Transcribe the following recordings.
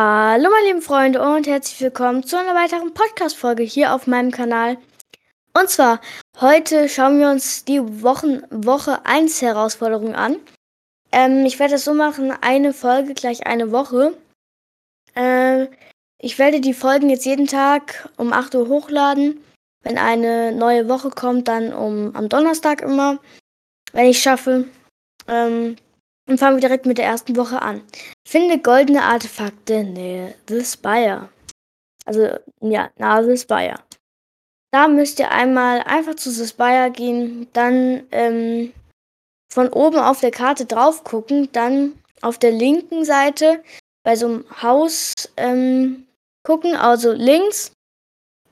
Hallo meine lieben Freunde und herzlich willkommen zu einer weiteren Podcast-Folge hier auf meinem Kanal. Und zwar, heute schauen wir uns die Wochen, Woche 1 Herausforderung an. Ähm, ich werde es so machen, eine Folge gleich eine Woche. Äh, ich werde die Folgen jetzt jeden Tag um 8 Uhr hochladen. Wenn eine neue Woche kommt, dann um am Donnerstag immer, wenn ich schaffe. Ähm, und fangen wir direkt mit der ersten Woche an. Finde goldene Artefakte nähe The Spire. Also, ja, nahe The Spire. Da müsst ihr einmal einfach zu The Spire gehen, dann ähm, von oben auf der Karte drauf gucken, dann auf der linken Seite bei so einem Haus ähm, gucken, also links,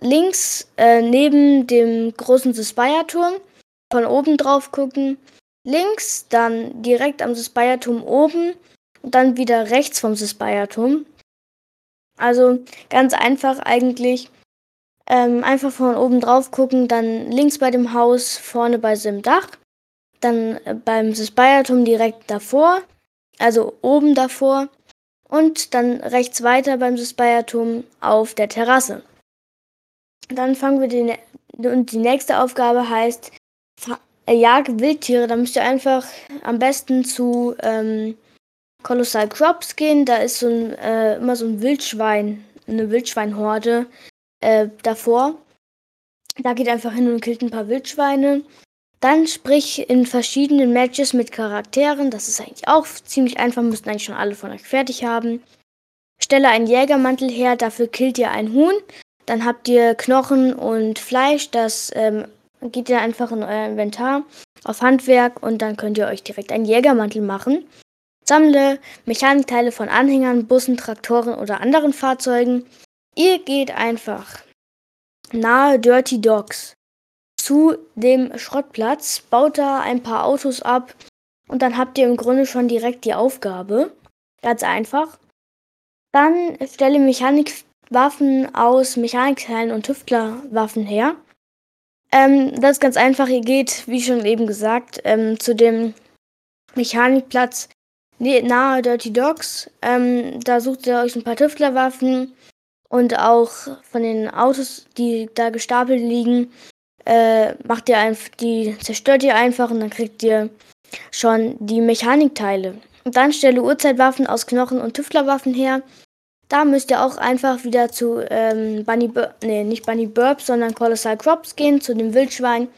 links äh, neben dem großen The Spire Turm, von oben drauf gucken, links, dann direkt am Suspire-Turm oben und dann wieder rechts vom Suspire-Turm. Also ganz einfach eigentlich. Ähm, einfach von oben drauf gucken, dann links bei dem Haus, vorne bei dem Dach, dann äh, beim Suspire-Turm direkt davor, also oben davor und dann rechts weiter beim Suspire-Turm auf der Terrasse. Dann fangen wir die, und die nächste Aufgabe heißt, jagt Wildtiere, da müsst ihr einfach am besten zu ähm, Colossal Crops gehen. Da ist so ein, äh, immer so ein Wildschwein, eine Wildschweinhorde äh, davor. Da geht einfach hin und killt ein paar Wildschweine. Dann sprich in verschiedenen Matches mit Charakteren. Das ist eigentlich auch ziemlich einfach, müssten eigentlich schon alle von euch fertig haben. Stelle einen Jägermantel her, dafür killt ihr ein Huhn. Dann habt ihr Knochen und Fleisch, das ähm, dann geht ihr einfach in euer Inventar auf Handwerk und dann könnt ihr euch direkt einen Jägermantel machen. Sammle Mechanikteile von Anhängern, Bussen, Traktoren oder anderen Fahrzeugen. Ihr geht einfach nahe Dirty Dogs zu dem Schrottplatz, baut da ein paar Autos ab und dann habt ihr im Grunde schon direkt die Aufgabe. Ganz einfach. Dann stelle Mechanikwaffen aus Mechanikteilen und Tüftlerwaffen her. Ähm, das ist ganz einfach. Ihr geht, wie schon eben gesagt, ähm, zu dem Mechanikplatz nahe Dirty Dogs. Ähm, da sucht ihr euch ein paar Tüftlerwaffen und auch von den Autos, die da gestapelt liegen, äh, macht ihr einfach, die zerstört ihr einfach und dann kriegt ihr schon die Mechanikteile. Und dann stelle Uhrzeitwaffen aus Knochen und Tüftlerwaffen her. Da müsst ihr auch einfach wieder zu ähm, Bunny, Bur nee, nicht Bunny Burp, sondern Colossal Crops gehen, zu dem Wildschwein,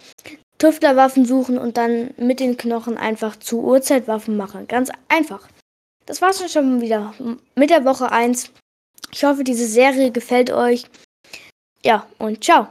Tüftlerwaffen suchen und dann mit den Knochen einfach zu Uhrzeitwaffen machen. Ganz einfach. Das war's dann schon wieder mit der Woche 1. Ich hoffe, diese Serie gefällt euch. Ja, und ciao.